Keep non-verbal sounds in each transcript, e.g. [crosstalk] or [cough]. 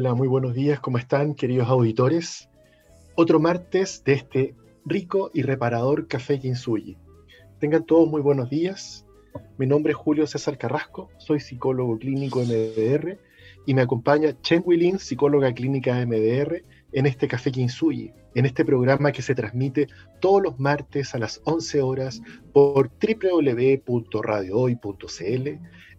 Muy buenos días, ¿cómo están queridos auditores? Otro martes de este rico y reparador café Kinsuyi. Tengan todos muy buenos días. Mi nombre es Julio César Carrasco, soy psicólogo clínico MDR y me acompaña Chen Wilin, psicóloga clínica MDR, en este Café Kinsuyi, en este programa que se transmite todos los martes a las 11 horas por www.radiohoy.cl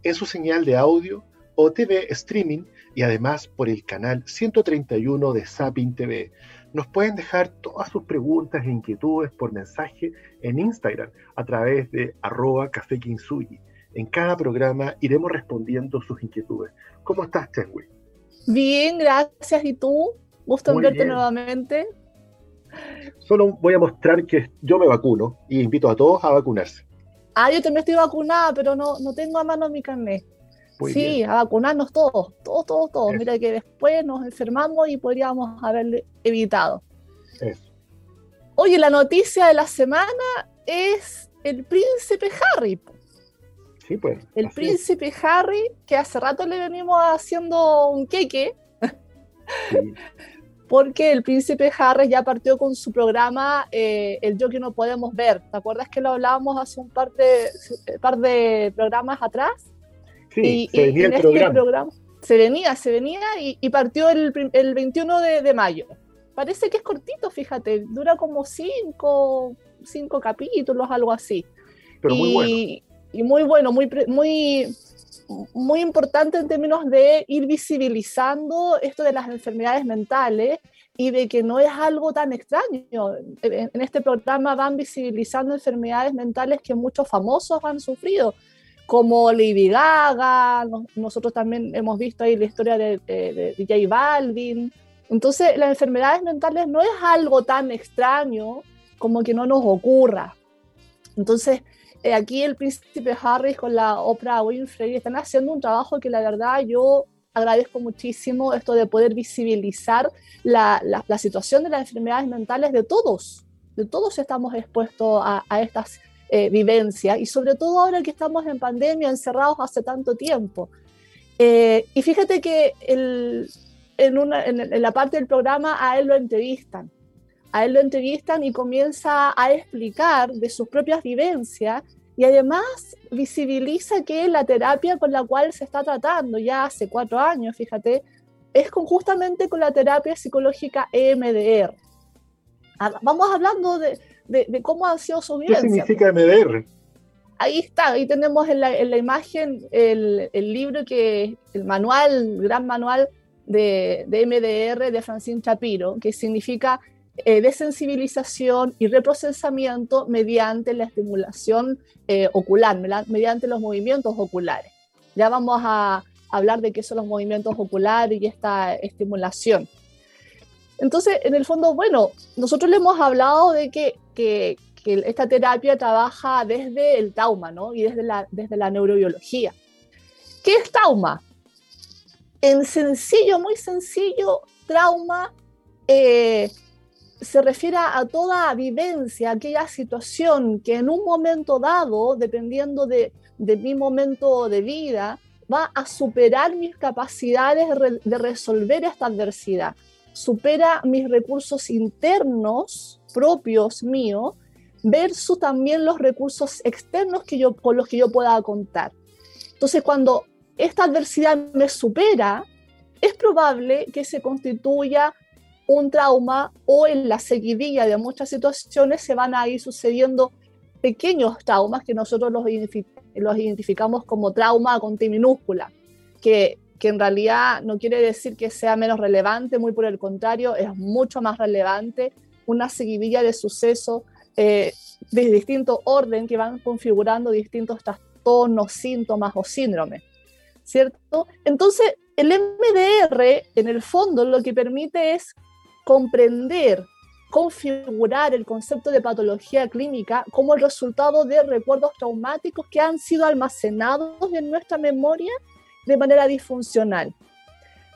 en su señal de audio o TV streaming y además por el canal 131 de Sapin TV. Nos pueden dejar todas sus preguntas e inquietudes por mensaje en Instagram a través de arroba café En cada programa iremos respondiendo sus inquietudes. ¿Cómo estás, Chenwi? Bien, gracias. ¿Y tú? Gusto en verte nuevamente. Solo voy a mostrar que yo me vacuno y invito a todos a vacunarse. Ah, yo también estoy vacunada, pero no, no tengo a mano mi carnet sí, a vacunarnos todos, todos, todos, todos. Mira que después nos enfermamos y podríamos haberle evitado. Oye, la noticia de la semana es el príncipe Harry. Sí, pues. El príncipe Harry, que hace rato le venimos haciendo un queque. [laughs] Porque el príncipe Harry ya partió con su programa eh, El Yo que no podemos ver. ¿Te acuerdas que lo hablábamos hace un par de, par de programas atrás? Sí, se venía el este programa. Se venía, se venía y, partió el, el 21 de, mayo. Parece que es cortito, fíjate, dura como cinco, cinco capítulos, algo así. Pero y, muy bueno. Y muy bueno, muy, muy, muy importante en términos de ir visibilizando esto de las enfermedades mentales y de que no es algo tan extraño. En este programa van visibilizando enfermedades mentales que muchos famosos han sufrido como Lady Gaga, nosotros también hemos visto ahí la historia de, de, J Balvin. Entonces, las enfermedades mentales no es algo tan extraño como que no nos ocurra. Entonces, eh, aquí el príncipe Harris con la Oprah Winfrey están haciendo un trabajo que la verdad yo agradezco muchísimo, esto de poder visibilizar la, la, situación de las enfermedades mentales de todos. De todos estamos expuestos a, a estas eh, vivencia y sobre todo ahora que estamos en pandemia, encerrados hace tanto tiempo. Eh, y fíjate que en, una, en, la parte del programa a él lo entrevistan, a él lo entrevistan y comienza a explicar de sus propias vivencias y además visibiliza que la terapia con la cual se está tratando ya hace cuatro años, fíjate, es con, justamente con la terapia psicológica EMDR. Ah, vamos hablando de, de, cómo ha sido su vida. ¿Qué significa MDR? Ahí está, ahí tenemos en la, en la imagen el, el, libro que, el manual, el gran manual de, de MDR de Francine Chapiro, que significa eh, desensibilización y reprocesamiento mediante la estimulación eh, ocular, mediante los movimientos oculares. Ya vamos a hablar de qué son los movimientos oculares y esta estimulación. Entonces, en el fondo, bueno, nosotros le hemos hablado de que, que, esta terapia trabaja desde el trauma, ¿no? Y desde la, desde la neurobiología. ¿Qué es trauma? En sencillo, muy sencillo, trauma eh, se refiere a toda vivencia, aquella situación que en un momento dado, dependiendo de, de mi momento de vida, va a superar mis capacidades de resolver esta adversidad supera mis recursos internos propios míos versus también los recursos externos que yo, con los que yo pueda contar. Entonces, cuando esta adversidad me supera, es probable que se constituya un trauma o en la seguidilla de muchas situaciones se van a ir sucediendo pequeños traumas que nosotros los, los identificamos como trauma con T minúscula, que que en realidad no quiere decir que sea menos relevante, muy por el contrario, es mucho más relevante una seguidilla de sucesos eh, de distinto orden que van configurando distintos trastornos, síntomas o síndromes, ¿cierto? Entonces, el MDR, en el fondo, lo que permite es comprender, configurar el concepto de patología clínica como el resultado de recuerdos traumáticos que han sido almacenados en nuestra memoria de manera disfuncional.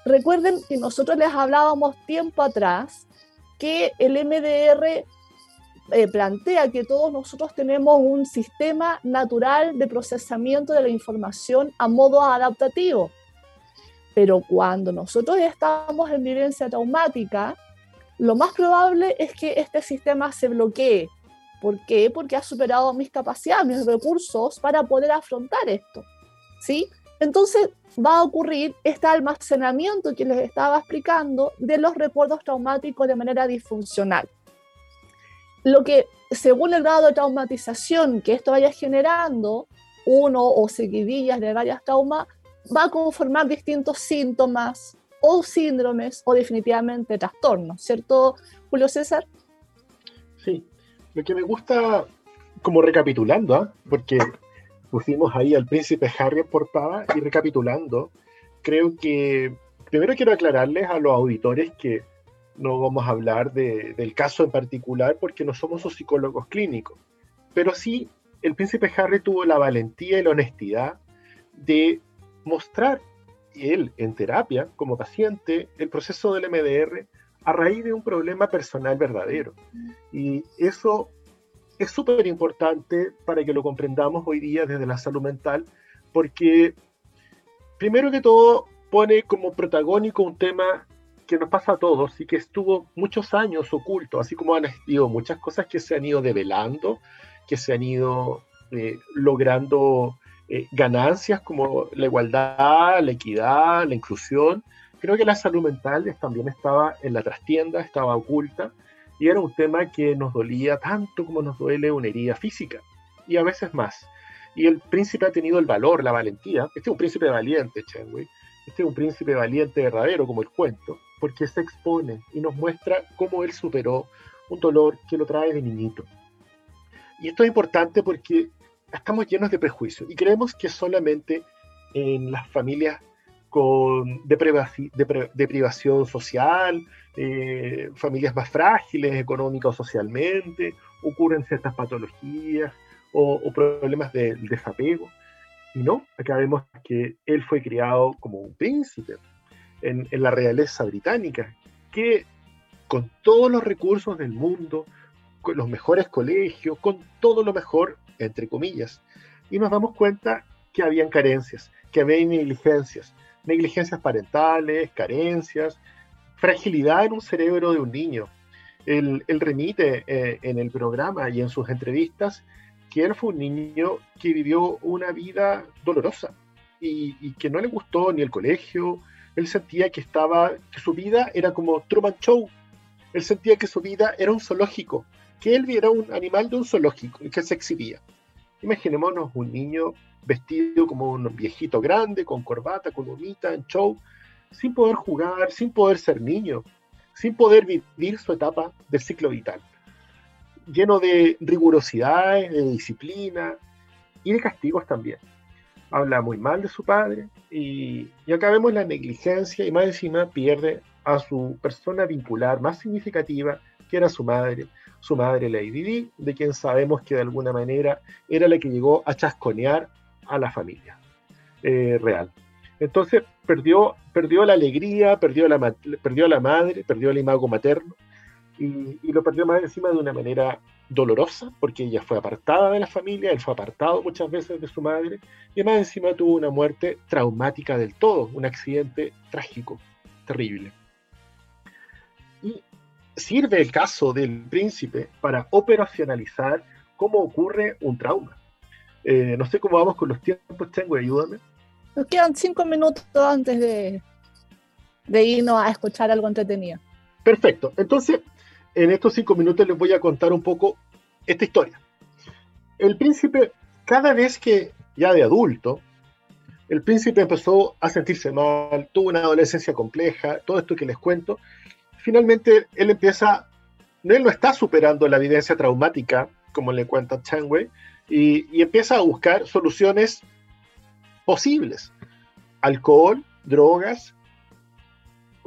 Recuerden que nosotros les hablábamos tiempo atrás que el MDR eh, plantea que todos nosotros tenemos un sistema natural de procesamiento de la información a modo adaptativo. Pero cuando nosotros estamos en vivencia traumática, lo más probable es que este sistema se bloquee. ¿Por qué? Porque ha superado mis capacidades, mis recursos para poder afrontar esto. ¿Sí? Entonces va a ocurrir este almacenamiento que les estaba explicando de los recuerdos traumáticos de manera disfuncional. Lo que, según el grado de traumatización que esto vaya generando, uno o seguidillas de varias traumas, va a conformar distintos síntomas o síndromes o definitivamente trastornos, ¿cierto, Julio César? Sí, lo que me gusta, como recapitulando, ¿ah? porque pusimos ahí al príncipe Harry en portada y recapitulando, creo que primero quiero aclararles a los auditores que no vamos a hablar del caso en particular porque no somos psicólogos clínicos, pero sí el príncipe Harry tuvo la valentía y la honestidad de mostrar él en terapia como paciente el proceso del MDR a raíz de un problema personal verdadero. Y eso es súper importante para que lo comprendamos hoy día desde la salud mental, porque primero que todo pone como protagónico un tema que nos pasa a todos y que estuvo muchos años oculto, así como han habido muchas cosas que se han ido develando, que se han ido eh, logrando eh, ganancias como la igualdad, la equidad, la inclusión. Creo que la salud mental también estaba en la trastienda, estaba oculta, y era un tema que nos dolía tanto como nos duele una herida física, y a veces más. Y el príncipe ha tenido el valor, la valentía. Este es un príncipe valiente, Chenway. Este es un príncipe valiente verdadero, como el cuento, porque se expone y nos muestra cómo él superó un dolor que lo trae de niñito. Y esto es importante porque estamos llenos de prejuicios y creemos que solamente en las familias con deprivación social, eh, familias más frágiles económica o socialmente, ocurren ciertas patologías o, problemas de, desapego. Y no, acá vemos que él fue criado como un príncipe en, en la realeza británica, que con todos los recursos del mundo, con los mejores colegios, con todo lo mejor, entre comillas, y nos damos cuenta que habían carencias, que había negligencias, negligencias parentales, carencias, fragilidad en un cerebro de un niño. Él, remite eh, en el programa y en sus entrevistas que él fue un niño que vivió una vida dolorosa y, que no le gustó ni el colegio. Él sentía que estaba, su vida era como Truman Show. Él sentía que su vida era un zoológico, que él era un animal de un zoológico y que se exhibía. Imaginémonos un niño vestido como un viejito grande, con corbata, con humita, en show, sin poder jugar, sin poder ser niño, sin poder vivir su etapa del ciclo vital, lleno de rigurosidades, de disciplina y de castigos también. Habla muy mal de su padre y, y acá vemos la negligencia y más encima pierde a su persona vincular más significativa, que era su madre, su madre Lady Di, de quien sabemos que de alguna manera era la que llegó a chasconear a la familia eh, real. Entonces perdió, perdió la alegría, perdió la, perdió la madre, perdió el imago materno y, lo perdió más encima de una manera dolorosa, porque ella fue apartada de la familia, él fue apartado muchas veces de su madre, y más encima tuvo una muerte traumática del todo, un accidente trágico, terrible. Y sirve el caso del príncipe para operacionalizar cómo ocurre un trauma. Eh, no sé cómo vamos con los tiempos, tengo, ayúdame. Nos quedan cinco minutos antes de, de irnos a escuchar algo entretenido. Perfecto. Entonces, en estos cinco minutos les voy a contar un poco esta historia. El príncipe, cada vez que ya de adulto, el príncipe empezó a sentirse mal, tuvo una adolescencia compleja, todo esto que les cuento, finalmente él empieza, él no está superando la evidencia traumática como le cuenta Changwei, y, y empieza a buscar soluciones posibles. Alcohol, drogas.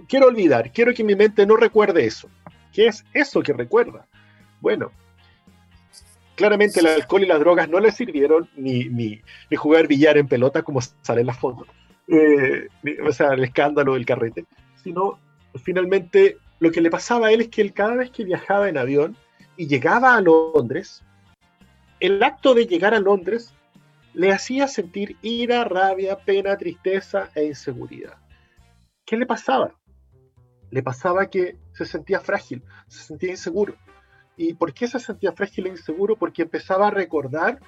Quiero olvidar, quiero que mi mente no recuerde eso. ¿Qué es eso que recuerda? Bueno, claramente el alcohol y las drogas no le sirvieron ni, ni, ni jugar billar en pelota como sale en la foto, eh, o sea, el escándalo del carrete, sino finalmente lo que le pasaba a él es que él cada vez que viajaba en avión y llegaba a Londres, el acto de llegar a Londres le hacía sentir ira, rabia, pena, tristeza e inseguridad. ¿Qué le pasaba? Le pasaba que se sentía frágil, se sentía inseguro. ¿Y por qué se sentía frágil e inseguro? Porque empezaba a recordar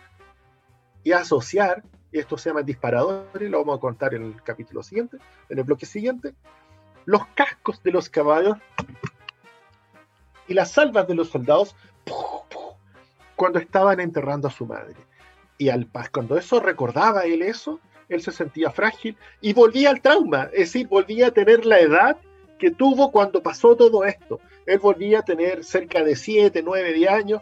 y a asociar, y esto se llama disparadores, lo vamos a contar en el capítulo siguiente, en el bloque siguiente, los cascos de los caballos y las salvas de los soldados cuando estaban enterrando a su madre. Y al, cuando eso recordaba él eso, él se sentía frágil y volvía al trauma, es decir, volvía a tener la edad que tuvo cuando pasó todo esto. Él volvía a tener cerca de 7, 9, 10 años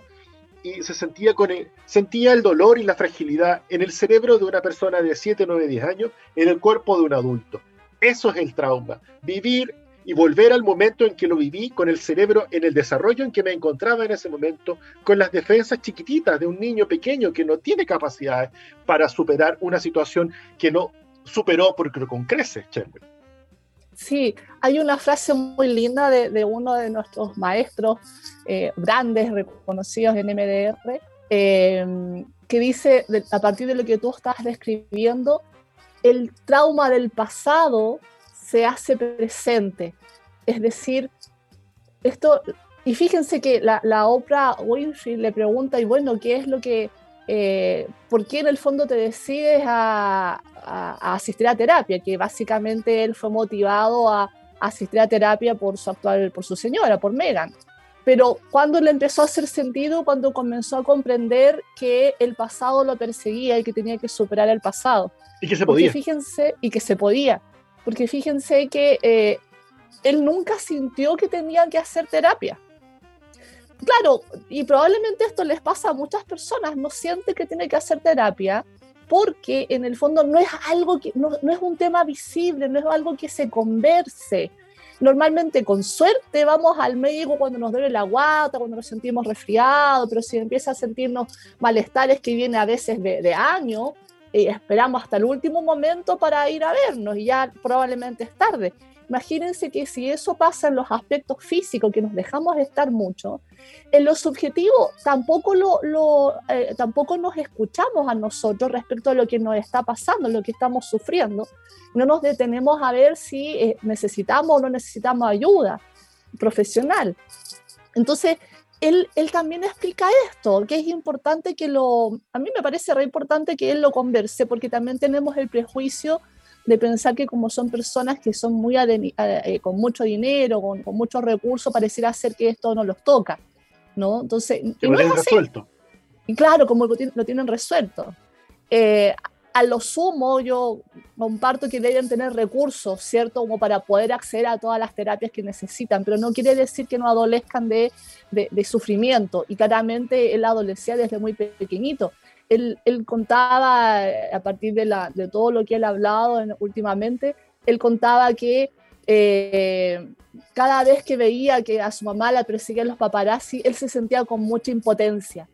y se sentía con el, sentía el dolor y la fragilidad en el cerebro de una persona de 7, 9, 10 años, en el cuerpo de un adulto. Eso es el trauma. Vivir y volver al momento en que lo viví con el cerebro en el desarrollo en que me encontraba en ese momento, con las defensas chiquititas de un niño pequeño que no tiene capacidades para superar una situación que no superó porque con creces, Sí, hay una frase muy linda de, uno de nuestros maestros eh, grandes, reconocidos en MDR, eh, que dice, a partir de lo que tú estás describiendo, el trauma del pasado se hace presente. Es decir, esto, y fíjense que la, la Oprah Winfrey le pregunta, y bueno, ¿qué es lo que, eh, por qué en el fondo te decides a, asistir a terapia? Que básicamente él fue motivado a, asistir a terapia por su actual, por su señora, por Megan. Pero cuando le empezó a hacer sentido, cuando comenzó a comprender que el pasado lo perseguía y que tenía que superar el pasado. Y que se podía. fíjense, y que se podía. Porque fíjense que eh, él nunca sintió que tenía que hacer terapia. Claro, y probablemente esto les pasa a muchas personas, no siente que tiene que hacer terapia porque en el fondo no es algo que, no, es un tema visible, no es algo que se converse. Normalmente con suerte vamos al médico cuando nos duele la guata, cuando nos sentimos resfriados, pero si empieza a sentirnos malestares que viene a veces de, de años, y esperamos hasta el último momento para ir a vernos y ya probablemente es tarde. Imagínense que si eso pasa en los aspectos físicos, que nos dejamos estar mucho, en lo subjetivo tampoco, lo, lo eh, tampoco nos escuchamos a nosotros respecto a lo que nos está pasando, lo que estamos sufriendo. No nos detenemos a ver si eh, necesitamos o no necesitamos ayuda profesional. Entonces, él, él, también explica esto, que es importante que lo, a mí me parece re importante que él lo converse, porque también tenemos el prejuicio de pensar que como son personas que son muy eh, con mucho dinero, con, con muchos recursos, pareciera ser que esto no los toca, ¿no? Entonces, lo tienen resuelto. Y claro, como lo, lo tienen resuelto. Eh, a lo sumo, yo comparto que deben tener recursos, ¿cierto? Como para poder acceder a todas las terapias que necesitan, pero no quiere decir que no adolezcan de, de, sufrimiento. Y claramente él adolescía desde muy pequeñito. Él, él, contaba, eh, a partir de, la, de, todo lo que él ha hablado últimamente, él contaba que eh, cada vez que veía que a su mamá la perseguían los paparazzi, él se sentía con mucha impotencia.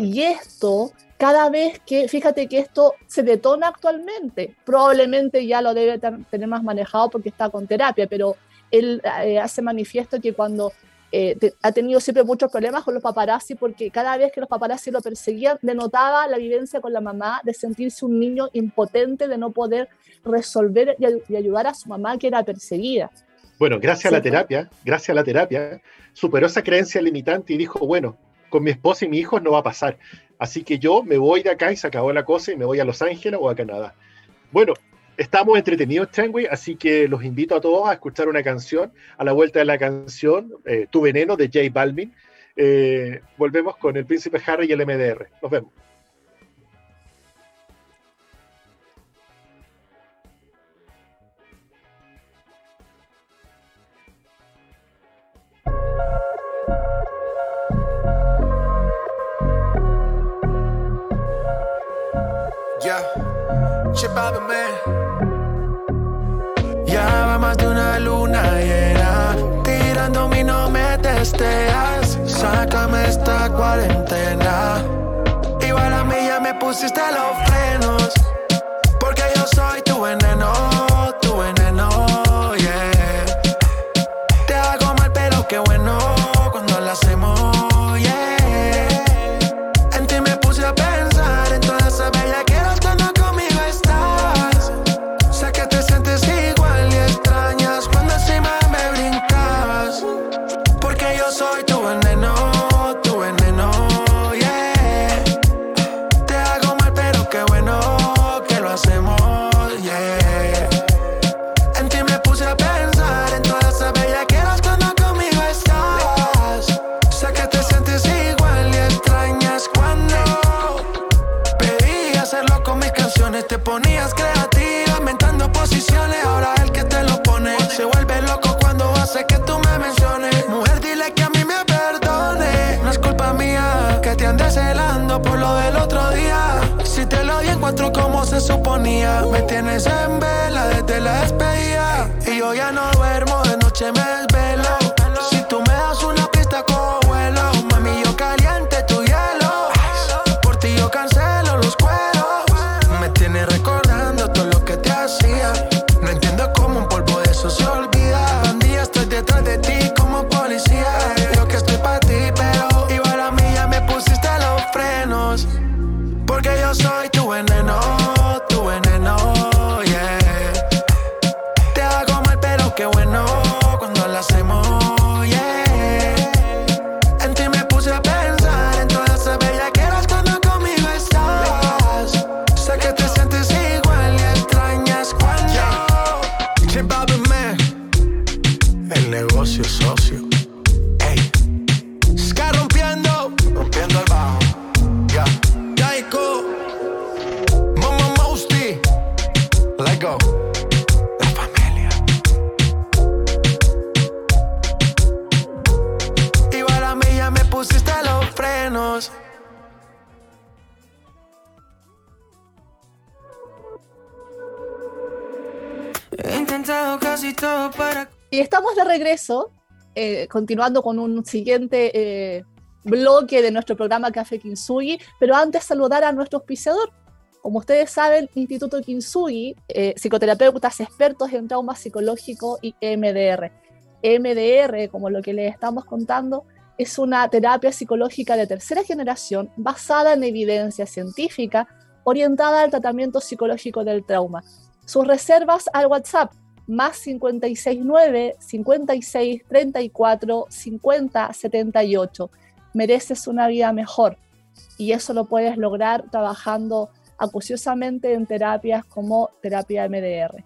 Y esto cada vez que, fíjate que esto se detona actualmente, probablemente ya lo debe tener más manejado porque está con terapia, pero él eh, hace manifiesto que cuando eh, ha tenido siempre muchos problemas con los paparazzi porque cada vez que los paparazzi lo perseguían denotaba la vivencia con la mamá de sentirse un niño impotente de no poder resolver y, ayudar a su mamá que era perseguida. Bueno, gracias a la terapia, gracias a la terapia, superó esa creencia limitante y dijo, bueno, con mi esposa y mi hijo no va a pasar. Así que yo me voy de acá y se acabó la cosa y me voy a Los Ángeles o a Canadá. Bueno, estamos entretenidos, Changwei, así que los invito a todos a escuchar una canción. A la vuelta de la canción, eh, Tu Veneno de J Balvin. Eh, volvemos con el Príncipe Harry y el MDR. Nos vemos. Sácame esta cuarentena. Igual a mí ya me pusiste los frenos. Porque yo soy tu veneno, por lo del otro día. Si te lo di encuentro como se suponía. Me tienes en vela desde la despedida. Y yo ya no duermo, de noche me desvelo. Si tú me das una pista, cojo vuelo. Mami, yo caliente tu hielo. Por ti yo cancelo los cueros. Me tienes recordando todo lo que te hacía. No entiendo cómo un polvo de eso de regreso, eh, continuando con un siguiente eh, bloque de nuestro programa Café Kinsugi, pero antes saludar a nuestro auspiciador. Como ustedes saben, Instituto Kinsugi, eh, psicoterapeutas expertos en trauma psicológico y MDR. MDR, como lo que les estamos contando, es una terapia psicológica de tercera generación basada en evidencia científica orientada al tratamiento psicológico del trauma. Sus reservas al WhatsApp más 569 56 34 50 78. Mereces una vida mejor y eso lo puedes lograr trabajando acuciosamente en terapias como terapia MDR.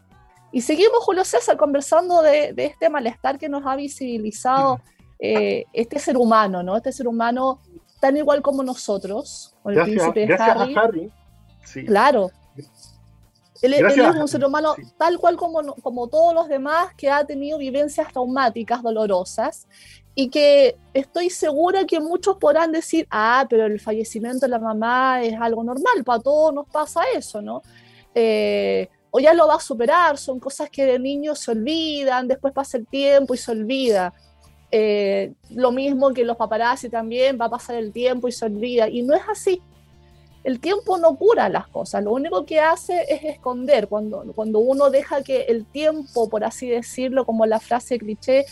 Y seguimos, Julio César, conversando de, de este malestar que nos ha visibilizado eh, este ser humano, ¿no? Este ser humano tan igual como nosotros, con el Gracias, príncipe gracias Harry. a Harry. Sí. Claro. Él, él es un ser humano Sí. tal cual como, como todos los demás que ha tenido vivencias traumáticas, dolorosas, y que estoy segura que muchos podrán decir, ah, pero el fallecimiento de la mamá es algo normal, para todos nos pasa eso, ¿no? Eh, o ya lo va a superar, son cosas que de niños se olvidan, después pasa el tiempo y se olvida. Eh, lo mismo que los paparazzi también, va a pasar el tiempo y se olvida, y no es así el tiempo no cura las cosas, lo único que hace es esconder, cuando, cuando uno deja que el tiempo, por así decirlo, como la frase cliché,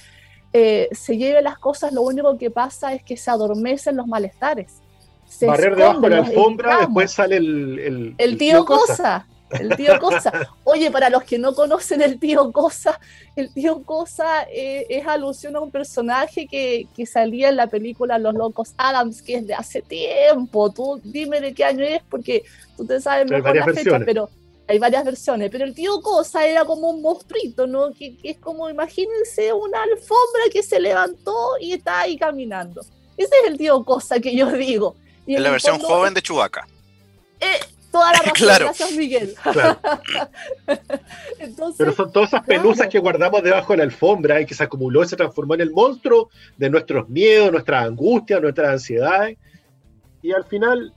eh, se lleve las cosas, lo único que pasa es que se adormecen los malestares. Se Barrer debajo de la alfombra, después sale el, el, El tío Cosa. El tío Cosa. Oye, para los que no conocen el tío Cosa, el tío Cosa eh, es alusión a un personaje que, que salía en la película Los Locos Adams, que es de hace tiempo. Tú dime de qué año es, porque tú te sabes Pero mejor la varias fecha, versiones. pero hay varias versiones. Pero el tío Cosa era como un monstruito, ¿no? Que, que es como, imagínense, una alfombra que se levantó y está ahí caminando. Ese es el tío Cosa que yo digo. Y en la versión fondo, joven de Chewbacca. eh, toda la [laughs] razón, Claro. gracias Miguel. Claro. [laughs] Entonces, Pero son todas esas Claro. pelusas que guardamos debajo de la alfombra y que se acumuló y se transformó en el monstruo de nuestros miedos, nuestras angustias, nuestras ansiedades. Y al final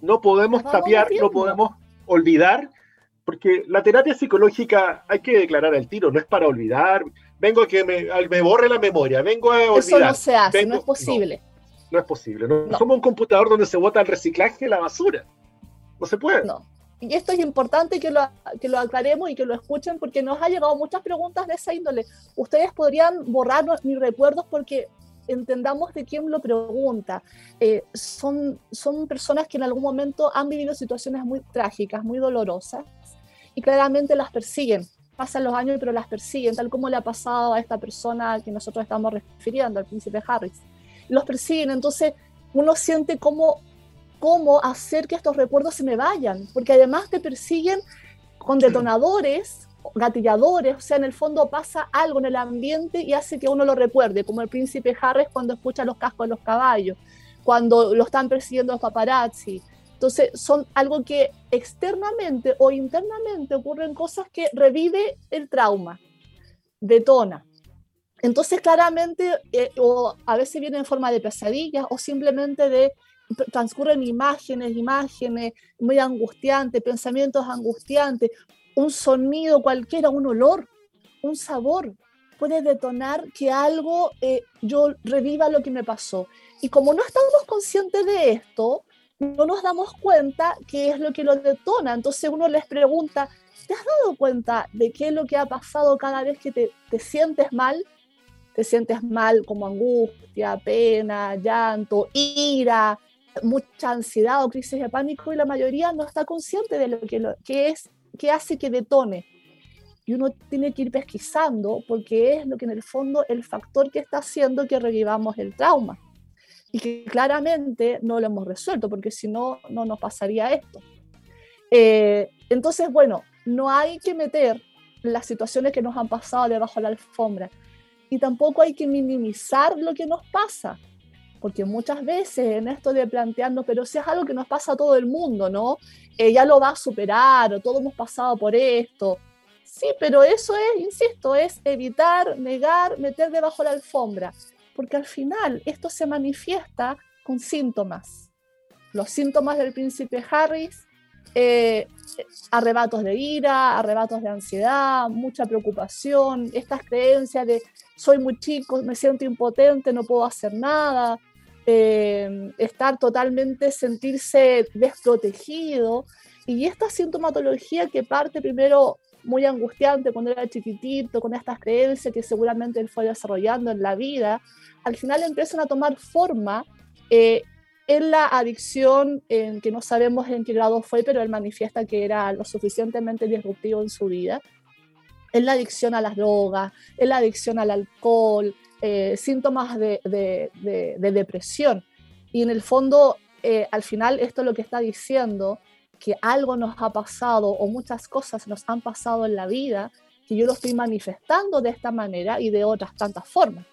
no podemos Vamos tapiar, no podemos olvidar, porque la terapia psicológica hay que declarar al tiro, no es para olvidar. Vengo a que me, me borre la memoria, vengo a olvidar. Eso no se hace, no es posible. No, es posible. No, somos un computador donde se bota el reciclaje y la basura. No se puede. No. Y esto es importante que lo, que lo aclaremos y que lo escuchen porque nos ha llegado muchas preguntas de esa índole. Ustedes podrían borrar mis recuerdos porque entendamos de quién lo pregunta. Eh, son, son personas que en algún momento han vivido situaciones muy trágicas, muy dolorosas, y claramente las persiguen. Pasan los años, pero las persiguen, tal como le ha pasado a esta persona que nosotros estamos refiriendo, al príncipe Harris. Los persiguen, entonces uno siente cómo, cómo hacer que estos recuerdos se me vayan, porque además te persiguen con detonadores gatilladores, o sea, en el fondo pasa algo en el ambiente y hace que uno lo recuerde, como el príncipe Harris cuando escucha los cascos de los caballos, cuando lo están persiguiendo los paparazzi. Entonces, son algo que externamente o internamente ocurren cosas que revive el trauma, detona. Entonces, claramente, eh, o a veces viene en forma de pesadillas o simplemente de transcurren imágenes, imágenes muy angustiantes, pensamientos angustiantes, un sonido cualquiera, un olor, un sabor, puede detonar que algo, eh, yo reviva lo que me pasó. Y como no estamos conscientes de esto, no nos damos cuenta qué es lo que lo detona. Entonces uno les pregunta, ¿te has dado cuenta de qué es lo que ha pasado cada vez que te, te sientes mal? Te sientes mal como angustia, pena, llanto, ira, mucha ansiedad o crisis de pánico y la mayoría no está consciente de lo que, lo, que es qué hace que detone. Y uno tiene que ir pesquisando porque es lo que en el fondo el factor que está haciendo que revivamos el trauma. Y que claramente no lo hemos resuelto porque si no, no nos pasaría esto. Eh, entonces, bueno, no hay que meter las situaciones que nos han pasado debajo de la alfombra. Y tampoco hay que minimizar lo que nos pasa porque muchas veces en esto de plantearnos, pero si es algo que nos pasa a todo el mundo, ¿no? Ella ya lo va a superar o todos hemos pasado por esto. Sí, pero eso es, insisto, es evitar, negar, meter debajo de la alfombra, porque al final esto se manifiesta con síntomas. Los síntomas del príncipe Harris, eh, arrebatos de ira, arrebatos de ansiedad, mucha preocupación, estas creencias de soy muy chico, me siento impotente, no puedo hacer nada, eh, estar totalmente, sentirse desprotegido. Y esta sintomatología que parte primero muy angustiante cuando era chiquitito, con estas creencias que seguramente él fue desarrollando en la vida, al final empiezan a tomar forma eh, en la adicción, en que no sabemos en qué grado fue, pero él manifiesta que era lo suficientemente disruptivo en su vida, en la adicción a las drogas, en la adicción al alcohol, eh, síntomas de, depresión. Y en el fondo, eh, al final, esto es lo que está diciendo, que algo nos ha pasado o muchas cosas nos han pasado en la vida, que yo lo estoy manifestando de esta manera y de otras tantas formas.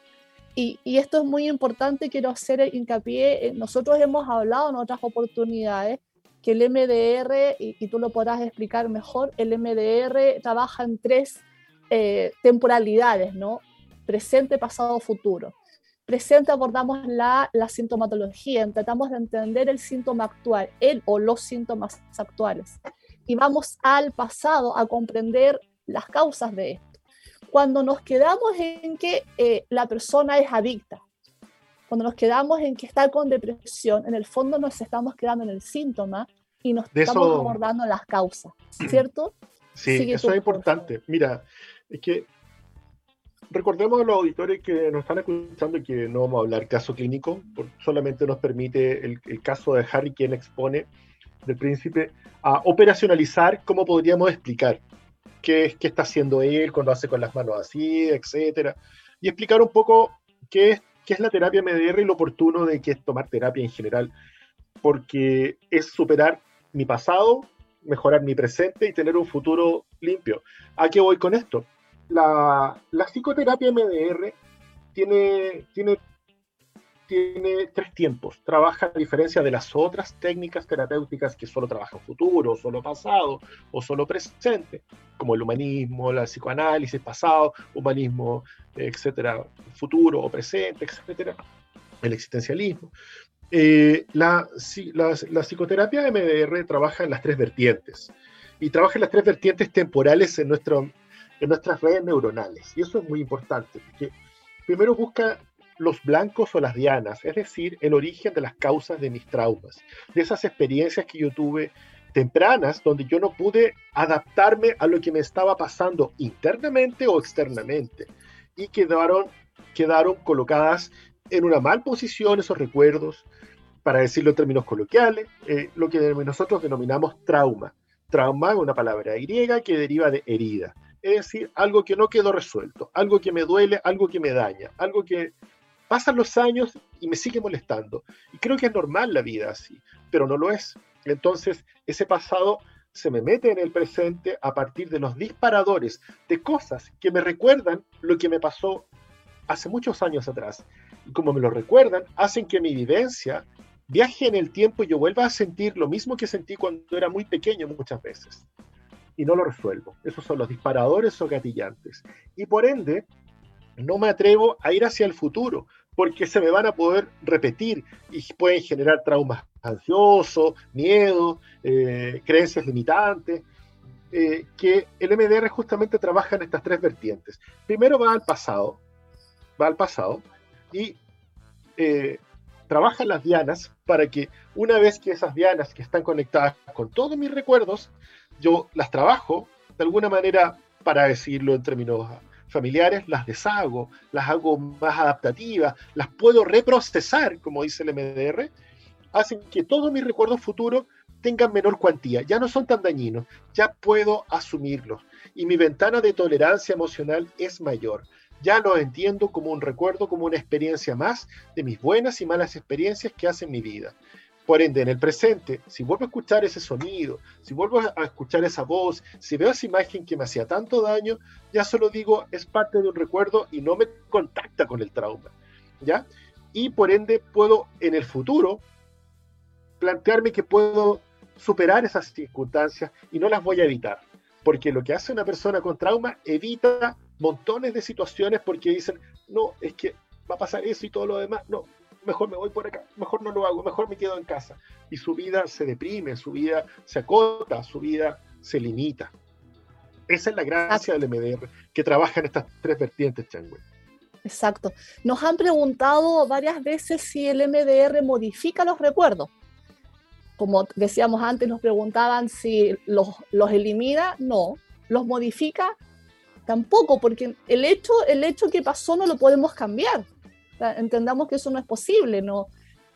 Y, esto es muy importante, quiero hacer hincapié, nosotros hemos hablado en otras oportunidades que el MDR, y, tú lo podrás explicar mejor, el MDR trabaja en tres eh, temporalidades, ¿no? Presente, pasado, futuro. Presente abordamos la, la sintomatología, tratamos de entender el síntoma actual, el o los síntomas actuales. Y vamos al pasado a comprender las causas de esto. Cuando nos quedamos en que eh, la persona es adicta, cuando nos quedamos en que está con depresión, en el fondo nos estamos quedando en el síntoma y nos estamos abordando las causas, ¿cierto? Sí, eso es importante. Mira, es que recordemos a los auditores que nos están escuchando que no vamos a hablar caso clínico, solamente nos permite el, caso de Harry, quien expone del príncipe, a operacionalizar cómo podríamos explicar qué, qué está haciendo él cuando hace con las manos así, etcétera, y explicar un poco qué es, qué es la terapia MDR y lo oportuno de que es tomar terapia en general, porque es superar mi pasado, mejorar mi presente y tener un futuro limpio. ¿A qué voy con esto? La, psicoterapia MDR tiene, tiene, tiene tres tiempos. Trabaja a diferencia de las otras técnicas terapéuticas que solo trabajan futuro, solo pasado o solo presente, como el humanismo, la psicoanálisis, pasado, humanismo, etcétera, futuro o presente, etcétera, el existencialismo. Eh, la, la, psicoterapia MDR trabaja en las tres vertientes y trabaja en las tres vertientes temporales en, nuestro, en nuestras redes neuronales. Y eso es muy importante, porque primero busca los blancos o las dianas, es decir, el origen de las causas de mis traumas, de esas experiencias que yo tuve tempranas donde yo no pude adaptarme a lo que me estaba pasando internamente o externamente y quedaron, quedaron colocadas en una mal posición esos recuerdos, para decirlo en términos coloquiales, eh, lo que nosotros denominamos trauma. Trauma es una palabra griega que deriva de herida, es decir, algo que no quedó resuelto, algo que me duele, algo que me daña, algo que pasan los años y me sigue molestando. Y creo que es normal la vida así, pero no lo es. Entonces, ese pasado se me mete en el presente a partir de los disparadores de cosas que me recuerdan lo que me pasó hace muchos años atrás. Y como me lo recuerdan, hacen que mi vivencia viaje en el tiempo y yo vuelva a sentir lo mismo que sentí cuando era muy pequeño muchas veces. Y no lo resuelvo. Esos son los disparadores o gatillantes. Y por ende, no me atrevo a ir hacia el futuro, porque se me van a poder repetir y pueden generar traumas ansiosos, miedo, eh, creencias limitantes, eh, que el MDR justamente trabaja en estas tres vertientes. Primero va al pasado, va al pasado y eh, trabaja las dianas para que una vez que esas dianas que están conectadas con todos mis recuerdos, yo las trabajo de alguna manera, para decirlo en términos familiares, las deshago, las hago más adaptativas, las puedo reprocesar, como dice el MDR, hacen que todos mis recuerdos futuros tengan menor cuantía, ya no son tan dañinos, ya puedo asumirlos y mi ventana de tolerancia emocional es mayor. Ya lo entiendo como un recuerdo, como una experiencia más de mis buenas y malas experiencias que hacen mi vida. Por ende, en el presente, si vuelvo a escuchar ese sonido, si vuelvo a escuchar esa voz, si veo esa imagen que me hacía tanto daño, ya solo digo es parte de un recuerdo y no me contacta con el trauma. ¿Ya? Y por ende puedo en el futuro plantearme que puedo superar esas circunstancias y no las voy a evitar. Porque lo que hace una persona con trauma evita montones de situaciones porque dicen, no, es que va a pasar eso y todo lo demás. No, mejor me voy por acá, mejor no lo hago, mejor me quedo en casa. Y su vida se deprime, su vida se acota, su vida se limita. Esa es la gracia del MDR, que trabaja en estas tres vertientes, Changwe. Exacto. Nos han preguntado varias veces si el MDR modifica los recuerdos. Como decíamos antes, nos preguntaban si los, los elimina. No. ¿Los modifica? Tampoco, porque el hecho, el hecho que pasó no lo podemos cambiar entendamos que eso no es posible, ¿no?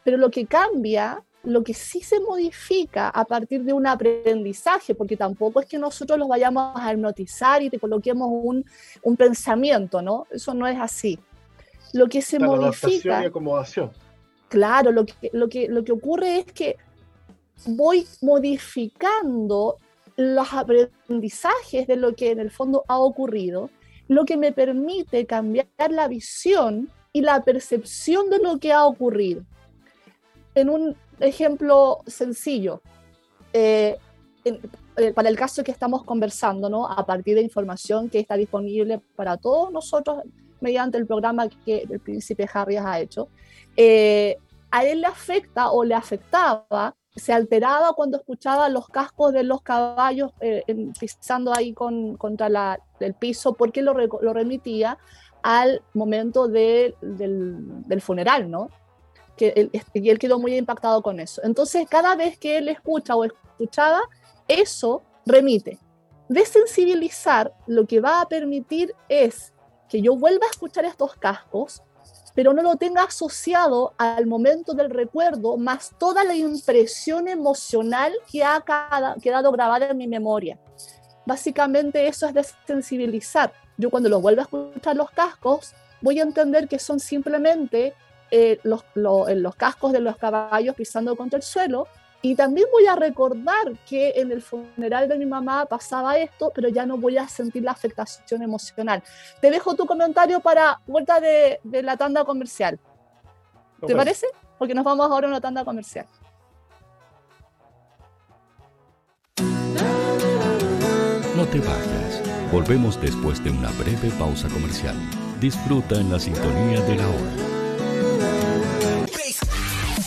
Pero lo que cambia, lo que sí se modifica a partir de un aprendizaje, porque tampoco es que nosotros los vayamos a hipnotizar y te coloquemos un, un pensamiento, ¿no? Eso no es así. Lo que se modifica... Y acomodación. Claro, lo que, lo, que, lo que ocurre es que voy modificando los aprendizajes de lo que en el fondo ha ocurrido, lo que me permite cambiar la visión y la percepción de lo que ha ocurrido. En un ejemplo sencillo, eh, eh, para el caso que estamos conversando, ¿no? a partir de información que está disponible para todos nosotros mediante el programa que el príncipe Harry ha hecho, eh, a él le afecta o le afectaba, se alteraba cuando escuchaba los cascos de los caballos pisando ahí con, contra la, el piso porque lo, lo remitía al momento del, funeral, ¿no? Que él, y él quedó muy impactado con eso. Entonces, cada vez que él escucha o escuchaba, eso remite. Desensibilizar lo que va a permitir es que yo vuelva a escuchar estos cascos, pero no lo tenga asociado al momento del recuerdo, más toda la impresión emocional que ha quedado grabada en mi memoria. Básicamente eso es desensibilizar yo cuando los vuelvo a escuchar los cascos, voy a entender que son simplemente eh, los, eh, los cascos de los caballos pisando contra el suelo. Y también voy a recordar que en el funeral de mi mamá pasaba esto, pero ya no voy a sentir la afectación emocional. Te dejo tu comentario para vuelta de, de la tanda comercial. ¿Te parece? Porque nos vamos ahora a una tanda comercial. No te vayas. Volvemos después de una breve pausa comercial. Disfruta en la sintonía de la hora.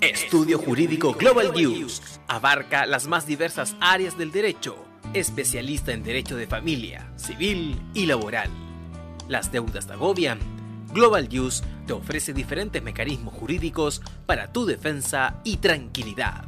Estudio Jurídico Global News abarca las más diversas áreas del derecho, especialista en derecho de familia, civil y laboral. Las deudas te agobian. Global News te ofrece diferentes mecanismos jurídicos para tu defensa y tranquilidad.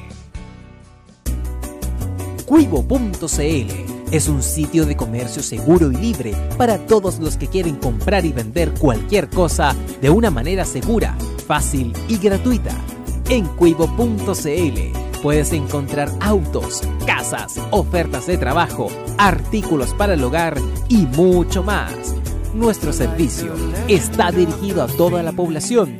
Cuivo.cl es un sitio de comercio seguro y libre para todos los que quieren comprar y vender cualquier cosa de una manera segura, fácil y gratuita. En cuivo.cl puedes encontrar autos, casas, ofertas de trabajo, artículos para el hogar y mucho más. Nuestro servicio está dirigido a toda la población,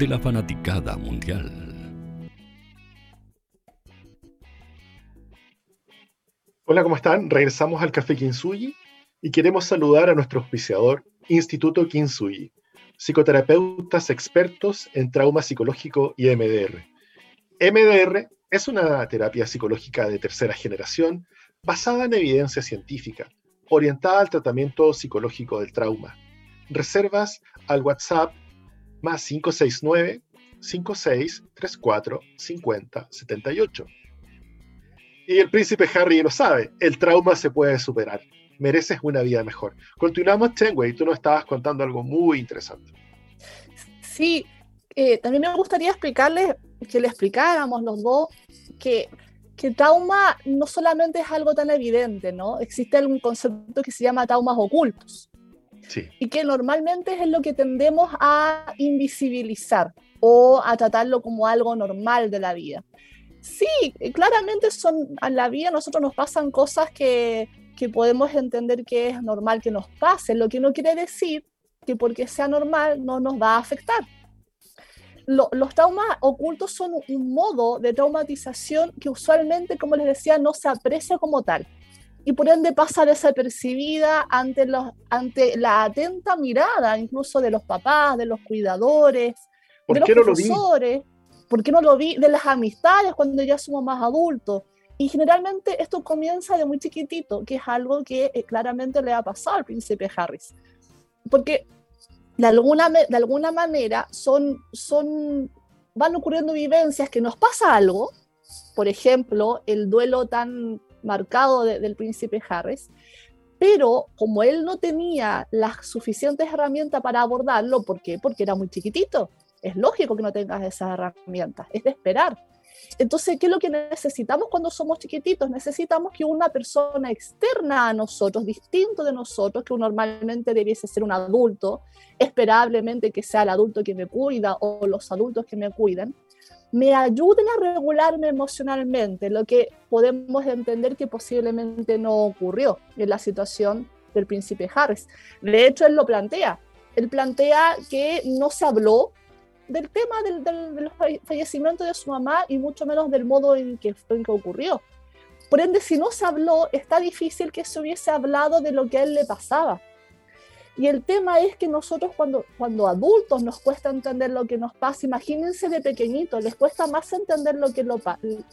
de la fanaticada mundial. Hola, ¿cómo están? Regresamos al Café Kinsuyi y queremos saludar a nuestro auspiciador, Instituto Kinsuyi, psicoterapeutas expertos en trauma psicológico y MDR. MDR es una terapia psicológica de tercera generación basada en evidencia científica, orientada al tratamiento psicológico del trauma. Reservas al WhatsApp más 569 5634 50 78. Y el príncipe Harry lo sabe, el trauma se puede superar. Mereces una vida mejor. Continuamos, Tenway, tú nos estabas contando algo muy interesante. Sí, eh, también me gustaría explicarles, que le explicáramos los dos, que, que trauma no solamente es algo tan evidente, ¿no? Existe un concepto que se llama traumas ocultos. Y que normalmente es lo que tendemos a invisibilizar o a tratarlo como algo normal de la vida. Sí, claramente son, en la vida a nosotros nos pasan cosas que, que podemos entender que es normal que nos pase, lo que no quiere decir que porque sea normal no nos va a afectar. los traumas ocultos son un modo de traumatización que usualmente, como les decía, no se aprecia como tal y por ende pasa desapercibida ante, los, ante la atenta mirada incluso de los papás, de los cuidadores, de los profesores. ¿Por qué no lo vi? De las amistades cuando ya somos más adultos. Y generalmente esto comienza de muy chiquitito, que es algo que eh, claramente le ha pasado al príncipe Harris. Porque de alguna, de alguna manera son, son, van ocurriendo vivencias que nos pasa algo, por ejemplo, el duelo tan marcado del príncipe Harris, pero como él no tenía las suficientes herramientas para abordarlo, ¿por qué? Porque era muy chiquitito es lógico que no tengas esas herramientas, es de esperar. Entonces, ¿qué es lo que necesitamos cuando somos chiquititos? Necesitamos que una persona externa a nosotros, distinto de nosotros, que normalmente debiese ser un adulto, esperablemente que sea el adulto que me cuida o los adultos que me cuidan, me ayuden a regularme emocionalmente, lo que podemos entender que posiblemente no ocurrió en la situación del príncipe Harris. De hecho, él lo plantea. Él plantea que no se habló del tema del, fallecimiento de su mamá y mucho menos del modo en que, en que ocurrió. Por ende, si no se habló, está difícil que se hubiese hablado de lo que a él le pasaba. Y el tema es que nosotros cuando, cuando adultos nos cuesta entender lo que nos pasa, imagínense de pequeñitos, les cuesta más entender lo que, lo,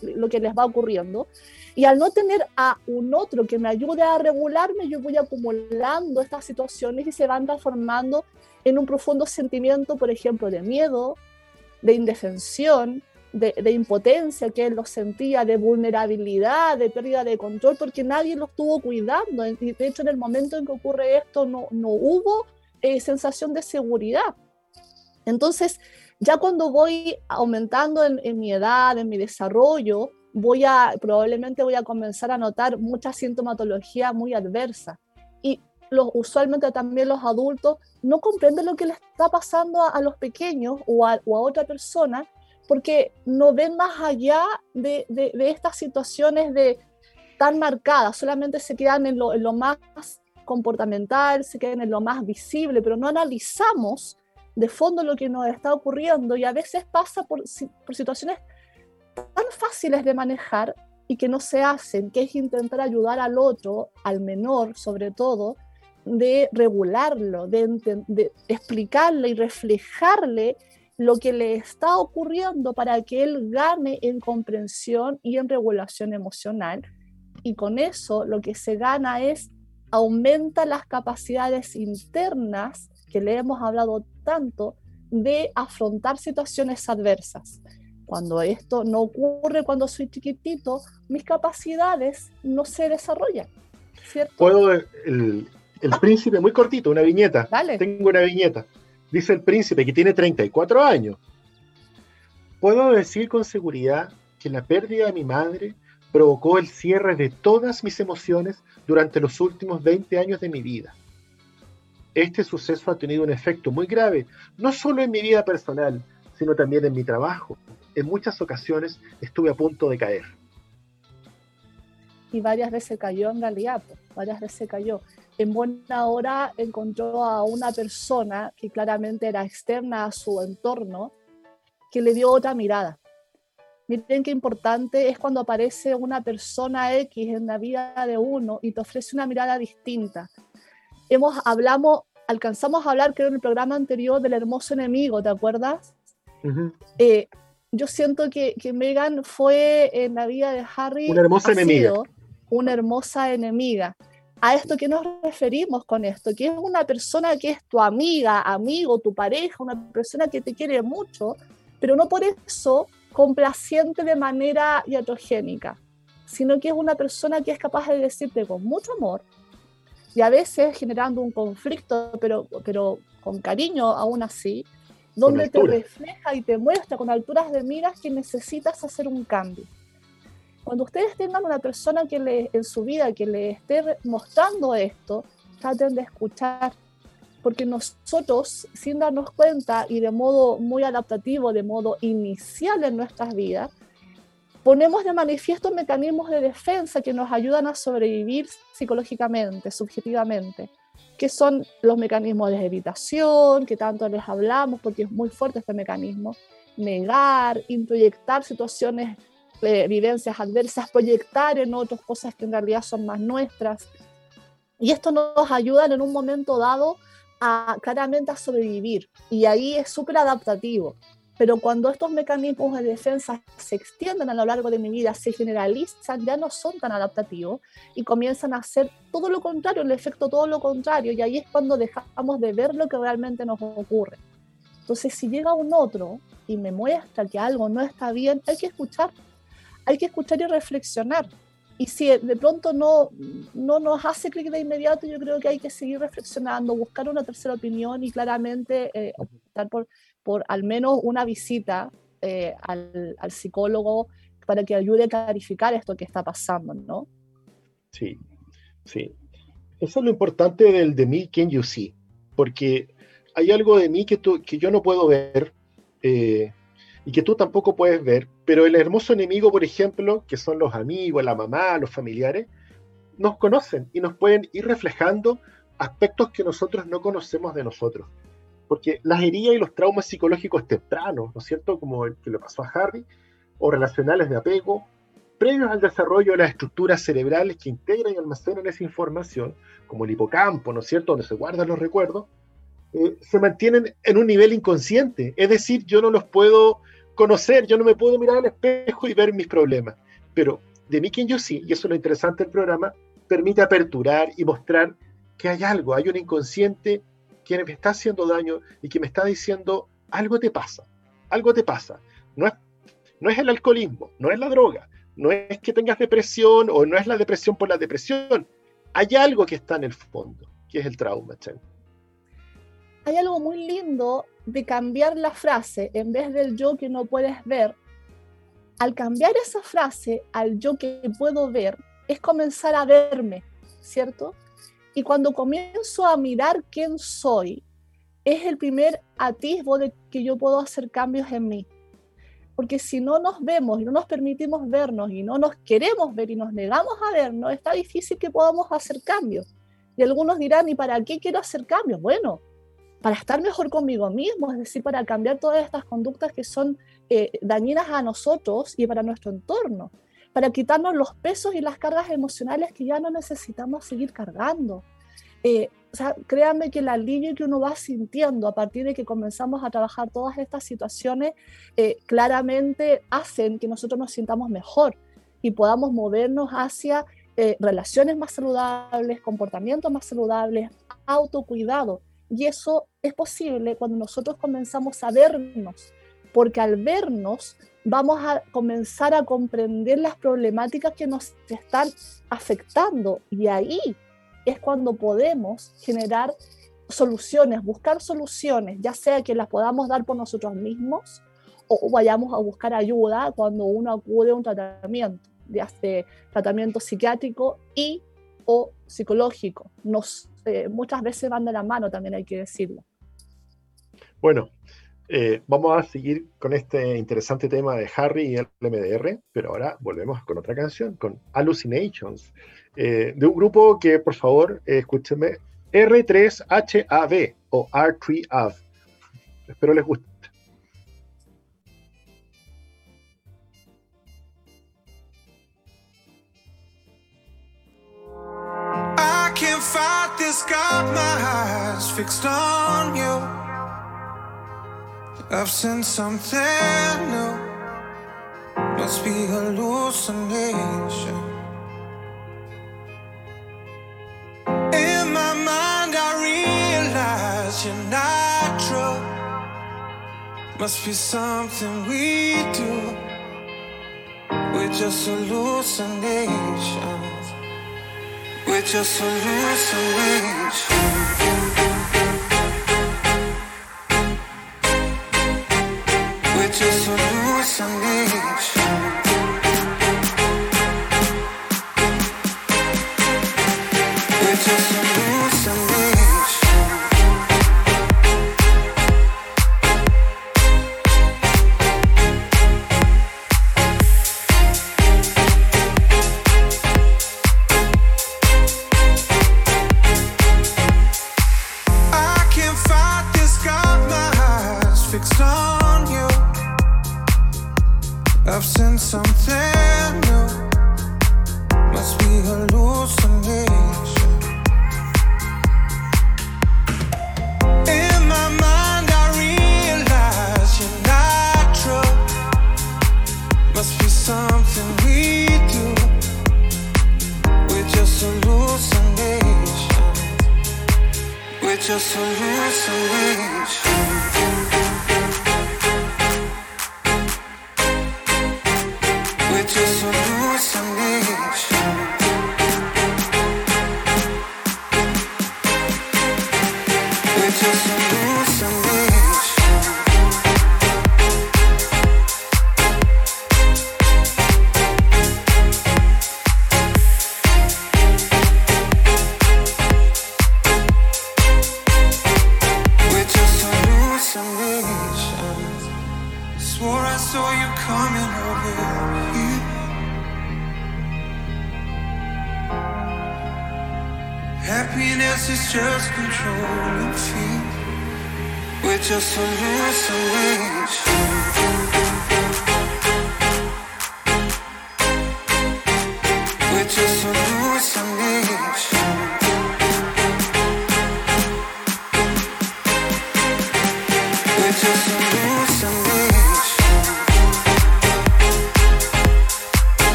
lo que les va ocurriendo. Y al no tener a un otro que me ayude a regularme, yo voy acumulando estas situaciones y se van transformando en un profundo sentimiento, por ejemplo, de miedo, de indefensión, de, impotencia que él lo sentía, de vulnerabilidad, de pérdida de control, porque nadie lo estuvo cuidando. De hecho, en el momento en que ocurre esto, no, no hubo eh, sensación de seguridad. Entonces, ya cuando voy aumentando en, en, mi edad, en mi desarrollo, voy a, probablemente voy a comenzar a notar mucha sintomatología muy adversa. Y los, usualmente también los adultos no comprenden lo que le está pasando a, los pequeños o a, otra persona porque no ven más allá de, estas situaciones de, tan marcadas, solamente se quedan en lo, en lo, más comportamental, se quedan en lo más visible, pero no analizamos de fondo lo que nos está ocurriendo y a veces pasa por, por situaciones tan fáciles de manejar y que no se hacen, que es intentar ayudar al otro, al menor sobre todo, de regularlo, de, explicarle y reflejarle lo que le está ocurriendo para que él gane en comprensión y en regulación emocional. Y con eso lo que se gana es aumenta las capacidades internas que le hemos hablado tanto de afrontar situaciones adversas. Cuando esto no ocurre cuando soy chiquitito, mis capacidades no se desarrollan. ¿cierto? Puedo, el, el príncipe, muy cortito, una viñeta. Tengo una viñeta. Dice el príncipe que tiene 34 años. Puedo decir con seguridad que la pérdida de mi madre provocó el cierre de todas mis emociones durante los últimos 20 años de mi vida. Este suceso ha tenido un efecto muy grave, no solo en mi vida personal, sino también en mi trabajo. En muchas ocasiones estuve a punto de caer. Y varias veces cayó en realidad, pues, varias veces cayó. En buena hora encontró a una persona que claramente era externa a su entorno, que le dio otra mirada. Miren qué importante es cuando aparece una persona X en la vida de uno y te ofrece una mirada distinta. Hemos, hablamos, alcanzamos a hablar, creo, en el programa anterior del hermoso enemigo, ¿te acuerdas? eh, yo siento que, que Megan fue en la vida de Harry una hermosa enemiga. Una hermosa enemiga. ¿A esto qué nos referimos con esto? Que es una persona que es tu amiga, amigo, tu pareja, una persona que te quiere mucho, pero no por eso complaciente de manera iatrogénica, sino que es una persona que es capaz de decirte con mucho amor y a veces generando un conflicto, pero, pero con cariño aún así, donde te refleja y te muestra con alturas de miras que necesitas hacer un cambio. Cuando ustedes tengan una persona que le, en su vida que le esté mostrando esto, traten de escuchar, porque nosotros, sin darnos cuenta y de modo muy adaptativo, de modo inicial en nuestras vidas, ponemos de manifiesto mecanismos de defensa que nos ayudan a sobrevivir psicológicamente, subjetivamente que son los mecanismos de evitación, que tanto les hablamos, porque es muy fuerte este mecanismo, negar, introyectar situaciones, eh, vivencias adversas, proyectar en otras cosas que en realidad son más nuestras. Y esto nos ayuda en un momento dado a claramente a sobrevivir. Y ahí es súper adaptativo. Pero cuando estos mecanismos de defensa se extienden a lo largo de mi vida, se generalizan, ya no son tan adaptativos y comienzan a hacer todo lo contrario, el efecto todo lo contrario, y ahí es cuando dejamos de ver lo que realmente nos ocurre. Entonces, si llega un otro y me muestra que algo no está bien, hay que escuchar, hay que escuchar y reflexionar. Y si de pronto no, no nos hace clic de inmediato, yo creo que hay que seguir reflexionando, buscar una tercera opinión y claramente eh, optar por por al menos una visita eh, al, al, psicólogo para que ayude a clarificar esto que está pasando, ¿no? Sí, sí. Eso es lo importante del de mí, Can You See, porque hay algo de mí que, tú, que yo no puedo ver eh, y que tú tampoco puedes ver, pero el hermoso enemigo, por ejemplo, que son los amigos, la mamá, los familiares, nos conocen y nos pueden ir reflejando aspectos que nosotros no conocemos de nosotros porque las heridas y los traumas psicológicos tempranos, ¿no es cierto?, como el que le pasó a Harry, o relacionales de apego, previos al desarrollo de las estructuras cerebrales que integran y almacenan esa información, como el hipocampo, ¿no es cierto?, donde se guardan los recuerdos, eh, se mantienen en un nivel inconsciente. Es decir, yo no los puedo conocer, yo no me puedo mirar al espejo y ver mis problemas. Pero de mí quien yo sí, y eso es lo interesante del programa, permite aperturar y mostrar que hay algo, hay un inconsciente que me está haciendo daño y que me está diciendo algo te pasa, algo te pasa. No es, no es el alcoholismo, no es la droga, no es que tengas depresión o no es la depresión por la depresión. Hay algo que está en el fondo, que es el trauma. Hay algo muy lindo de cambiar la frase en vez del yo que no puedes ver. Al cambiar esa frase al yo que puedo ver, es comenzar a verme, ¿cierto? Y cuando comienzo a mirar quién soy, es el primer atisbo de que yo puedo hacer cambios en mí. Porque si no nos vemos y no nos permitimos vernos y no nos queremos ver y nos negamos a vernos, está difícil que podamos hacer cambios. Y algunos dirán, ¿y para qué quiero hacer cambios? Bueno, para estar mejor conmigo mismo, es decir, para cambiar todas estas conductas que son eh, dañinas a nosotros y para nuestro entorno para quitarnos los pesos y las cargas emocionales que ya no necesitamos seguir cargando. Eh, o sea, créanme que el alivio que uno va sintiendo a partir de que comenzamos a trabajar todas estas situaciones eh, claramente hacen que nosotros nos sintamos mejor y podamos movernos hacia eh, relaciones más saludables, comportamientos más saludables, autocuidado. Y eso es posible cuando nosotros comenzamos a vernos, porque al vernos vamos a comenzar a comprender las problemáticas que nos están afectando y ahí es cuando podemos generar soluciones, buscar soluciones, ya sea que las podamos dar por nosotros mismos o vayamos a buscar ayuda cuando uno acude a un tratamiento, ya sea tratamiento psiquiátrico y o psicológico. Nos, eh, muchas veces van de la mano, también hay que decirlo. Bueno, Eh, vamos a seguir con este interesante tema de Harry y el MDR, pero ahora volvemos con otra canción, con Hallucinations, eh, de un grupo que, por favor, escúchenme, R3HAV o R3AV. Espero les guste. This, got my eyes fixed on you. I've seen something new. Must be hallucination. In my mind, I realize you're not true. Must be something we do. We're just hallucinations. We're just a loose We're just a loose just to lose reach.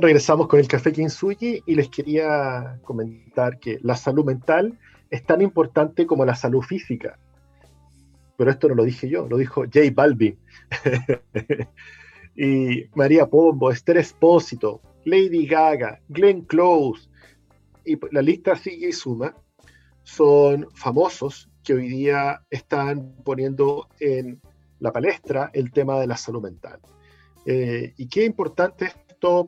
Regresamos con el Café Kinsuyi y les quería comentar que la salud mental es tan importante como la salud física. Pero esto no lo dije yo, lo dijo J Balvin. [laughs] y María Pombo, Esther Espósito, Lady Gaga, Glenn Close, y la lista sigue y suma, son famosos que hoy día están poniendo en la palestra el tema de la salud mental. Eh, y qué importante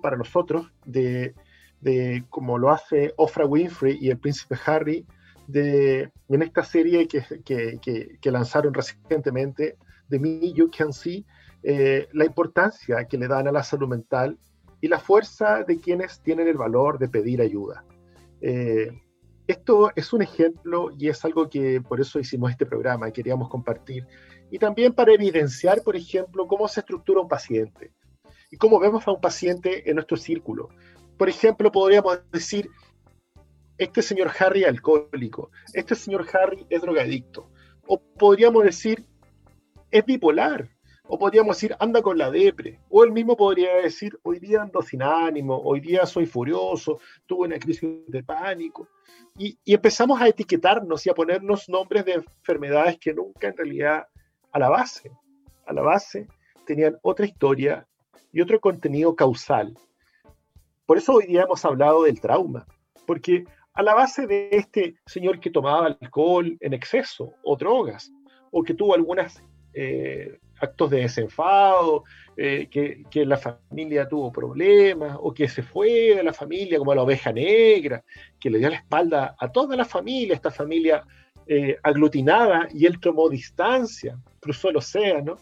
para nosotros, de, de como lo hace Oprah Winfrey y el príncipe Harry, de, en esta serie que, que, que, que lanzaron recientemente, de Me You Can See, eh, la importancia que le dan a la salud mental y la fuerza de quienes tienen el valor de pedir ayuda. Eh, esto es un ejemplo y es algo que por eso hicimos este programa, queríamos compartir. Y también para evidenciar, por ejemplo, cómo se estructura un paciente y cómo vemos a un paciente en nuestro círculo. Por ejemplo, podríamos decir, este señor Harry es alcohólico, este señor Harry es drogadicto. O podríamos decir, es bipolar. O podríamos decir, anda con la depre. O él mismo podría decir, hoy día ando sin ánimo, hoy día soy furioso, tuve una crisis de pánico. Y, y empezamos a etiquetarnos y a ponernos nombres de enfermedades que nunca en realidad a la base, a la base tenían otra historia y otro contenido causal. Por eso hoy día hemos hablado del trauma, porque a la base de este señor que tomaba alcohol en exceso o drogas, o que tuvo algunos eh, actos de desenfado, eh, que, la familia tuvo problemas, o que se fue de la familia como la oveja negra, que le dio la espalda a toda la familia, esta familia eh, aglutinada, y él tomó distancia, cruzó el océano,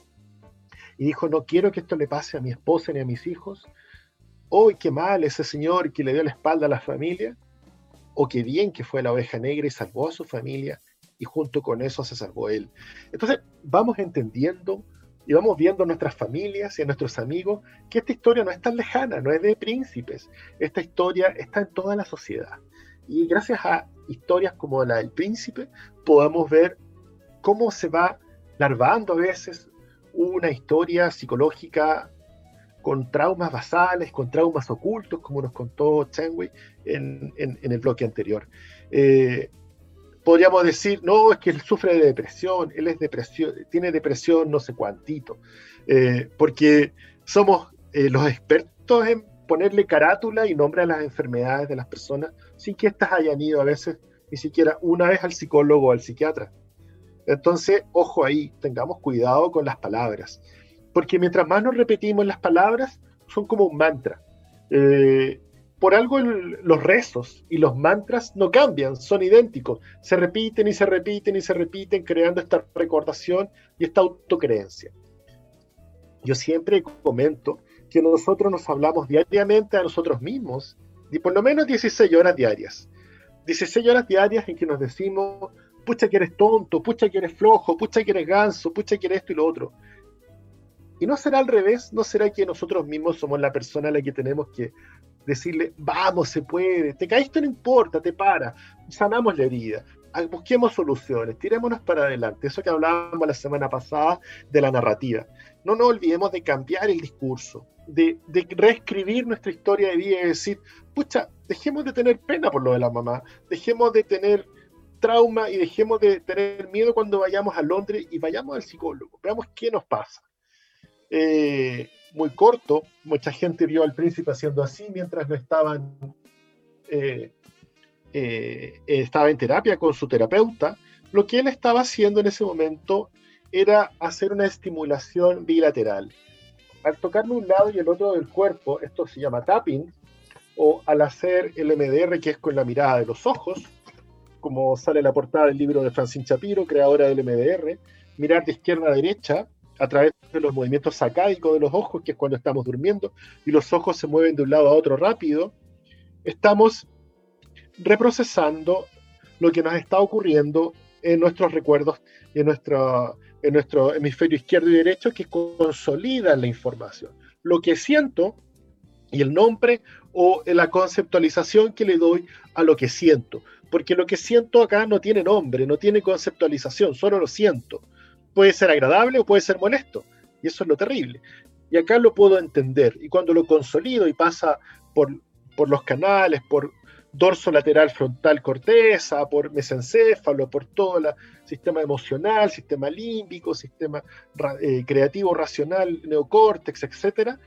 y dijo, no quiero que esto le pase a mi esposa ni a mis hijos. Hoy qué mal ese señor que le dio la espalda a la familia o qué bien que fue la oveja negra y salvó a su familia y junto con eso se salvó él. Entonces vamos entendiendo y vamos viendo a nuestras familias y a nuestros amigos que esta historia no es tan lejana, no es de príncipes, esta historia está en toda la sociedad. Y gracias a historias como la del príncipe podamos ver cómo se va larvando a veces una historia psicológica con traumas basales, con traumas ocultos, como nos contó Chenwei en, el bloque anterior. Eh, podríamos decir, no, es que él sufre de depresión, él es depresión, tiene depresión no sé cuántito, eh, porque somos eh, los expertos en ponerle carátula y nombre a las enfermedades de las personas sin que éstas hayan ido a veces ni siquiera una vez al psicólogo o al psiquiatra. Entonces, ojo ahí, tengamos cuidado con las palabras porque mientras más nos repetimos las palabras, son como un mantra. Eh, por algo los rezos y los mantras no cambian, son idénticos, se repiten y se repiten y se repiten, creando esta recordación y esta autocreencia. Yo siempre comento que nosotros nos hablamos diariamente a nosotros mismos, y por lo menos 16 horas diarias. 16 horas diarias en que nos decimos, pucha que eres tonto, pucha que eres flojo, pucha que eres ganso, pucha que eres esto y lo otro. Y no será al revés, no será que nosotros mismos somos la persona a la que tenemos que decirle, vamos, se puede, te caíste, no importa, te para, sanamos la herida, ah, busquemos soluciones, tirémonos para adelante. Eso que hablábamos la semana pasada de la narrativa. No nos olvidemos de cambiar el discurso, de, de, reescribir nuestra historia de vida y decir, pucha, dejemos de tener pena por lo de la mamá, dejemos de tener trauma y dejemos de tener miedo cuando vayamos a Londres y vayamos al psicólogo, veamos qué nos pasa. Eh, muy corto. Mucha gente vio al príncipe haciendo así mientras no estaban, eh, eh, estaba en terapia con su terapeuta. Lo que él estaba haciendo en ese momento era hacer una estimulación bilateral. Al tocarme un lado y el otro del cuerpo, esto se llama tapping, o al hacer el MDR, que es con la mirada de los ojos, como sale la portada del libro de Francine Shapiro, creadora del MDR, mirar de izquierda a derecha, a través de los movimientos sacádicos de los ojos, que es cuando estamos durmiendo, y los ojos se mueven de un lado a otro rápido, estamos reprocesando lo que nos está ocurriendo en nuestros recuerdos en nuestro, en nuestro hemisferio izquierdo y derecho que consolida la información. Lo que siento y el nombre o la conceptualización que le doy a lo que siento. Porque lo que siento acá no tiene nombre, no tiene conceptualización, solo lo siento puede ser agradable o puede ser molesto. Y eso es lo terrible. Y acá lo puedo entender. Y cuando lo consolido y pasa por, por los canales, por dorso lateral frontal corteza, por mesencéfalo, por todo el sistema emocional, sistema límbico, sistema eh, creativo racional, neocórtex, etc.,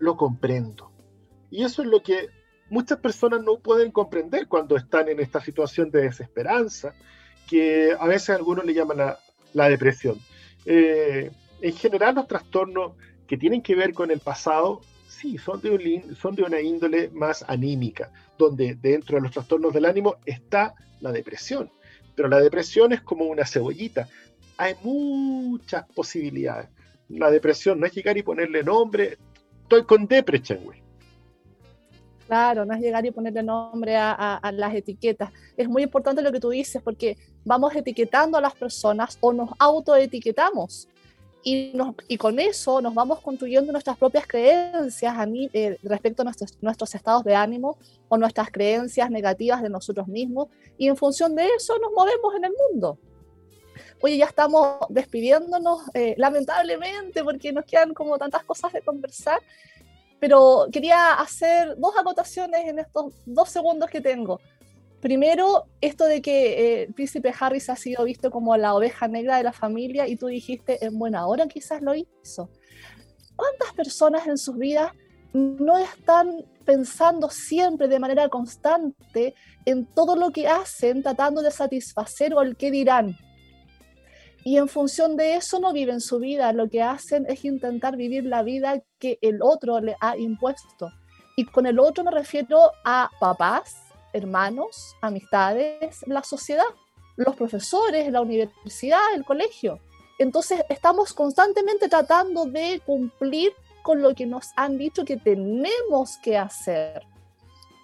lo comprendo. Y eso es lo que muchas personas no pueden comprender cuando están en esta situación de desesperanza, que a veces algunos le llaman la depresión. Eh, en general, los trastornos que tienen que ver con el pasado, sí, son de, son de una índole más anímica, donde dentro de los trastornos del ánimo está la depresión. Pero la depresión es como una cebollita. Hay muchas posibilidades. La depresión no es llegar y ponerle nombre. Estoy con depresión, güey. Claro, no es llegar y ponerle nombre a, las etiquetas. Es muy importante lo que tú dices porque vamos etiquetando a las personas o nos autoetiquetamos. Y, y con eso nos vamos construyendo nuestras propias creencias a eh, respecto a nuestros, nuestros estados de ánimo o nuestras creencias negativas de nosotros mismos. Y en función de eso nos movemos en el mundo. Oye, ya estamos despidiéndonos, eh, lamentablemente, porque nos quedan como tantas cosas de conversar pero quería hacer dos acotaciones en estos dos segundos que tengo. Primero, esto de que eh, príncipe Harris ha sido visto como la oveja negra de la familia y tú dijiste en buena hora quizás lo hizo. ¿Cuántas personas en sus vidas no están pensando siempre de manera constante en todo lo que hacen, tratando de satisfacer o el que dirán. Y en función de eso no viven su vida, lo que hacen es intentar vivir la vida que el otro le ha impuesto. Y con el otro me refiero a papás, hermanos, amistades, la sociedad, los profesores, la universidad, el colegio. Entonces estamos constantemente tratando de cumplir con lo que nos han dicho que tenemos que hacer.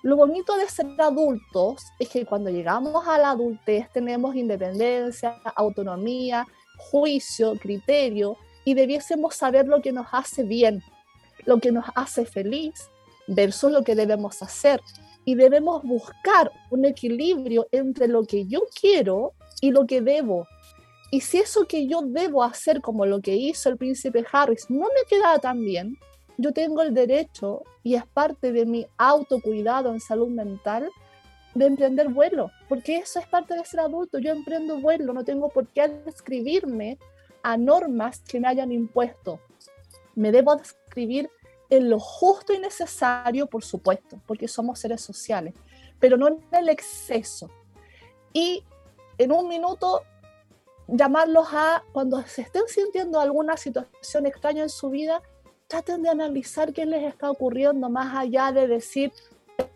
Lo bonito de ser adultos es que cuando llegamos a la adultez tenemos independencia, autonomía, juicio, criterio y debiésemos saber lo que nos hace bien, lo que nos hace feliz versus lo que debemos hacer. Y debemos buscar un equilibrio entre lo que yo quiero y lo que debo. Y si eso que yo debo hacer, como lo que hizo el príncipe Harris, no me queda tan bien, yo tengo el derecho, y es parte de mi autocuidado en salud mental, de emprender vuelo, porque eso es parte de ser adulto. Yo emprendo vuelo, no tengo por qué adscribirme a normas que me hayan impuesto. Me debo adscribir en lo justo y necesario, por supuesto, porque somos seres sociales, pero no en el exceso. Y en un minuto llamarlos a, cuando se estén sintiendo alguna situación extraña en su vida, traten de analizar qué les está ocurriendo más allá de decir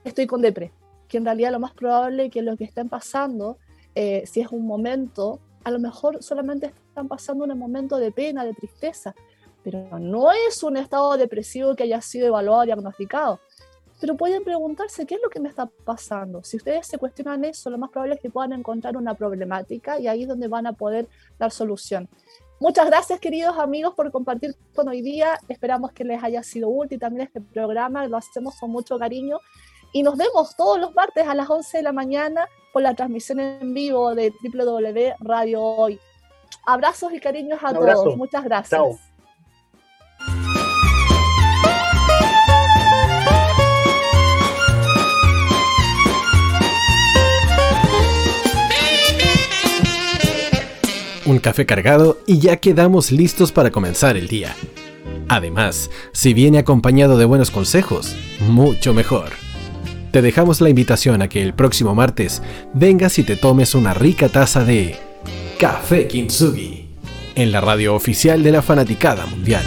estoy con depre, que en realidad lo más probable que lo que estén pasando, eh, si es un momento, a lo mejor solamente están pasando un momento de pena, de tristeza, pero no es un estado depresivo que haya sido evaluado, diagnosticado. Pero pueden preguntarse qué es lo que me está pasando. Si ustedes se cuestionan eso, lo más probable es que puedan encontrar una problemática y ahí es donde van a poder dar solución. Muchas gracias, queridos amigos, por compartir con hoy día. Esperamos que les haya sido útil también este programa. Lo hacemos con mucho cariño. Y nos vemos todos los martes a las 11 de la mañana por la transmisión en vivo de www Radio Hoy. Abrazos y cariños a todos. Muchas gracias. Un café cargado y ya quedamos listos para comenzar el día. Además, si viene acompañado de buenos consejos, mucho mejor. Te dejamos la invitación a que el próximo martes vengas y te tomes una rica taza de Café Kintsugi en la radio oficial de la Fanaticada Mundial.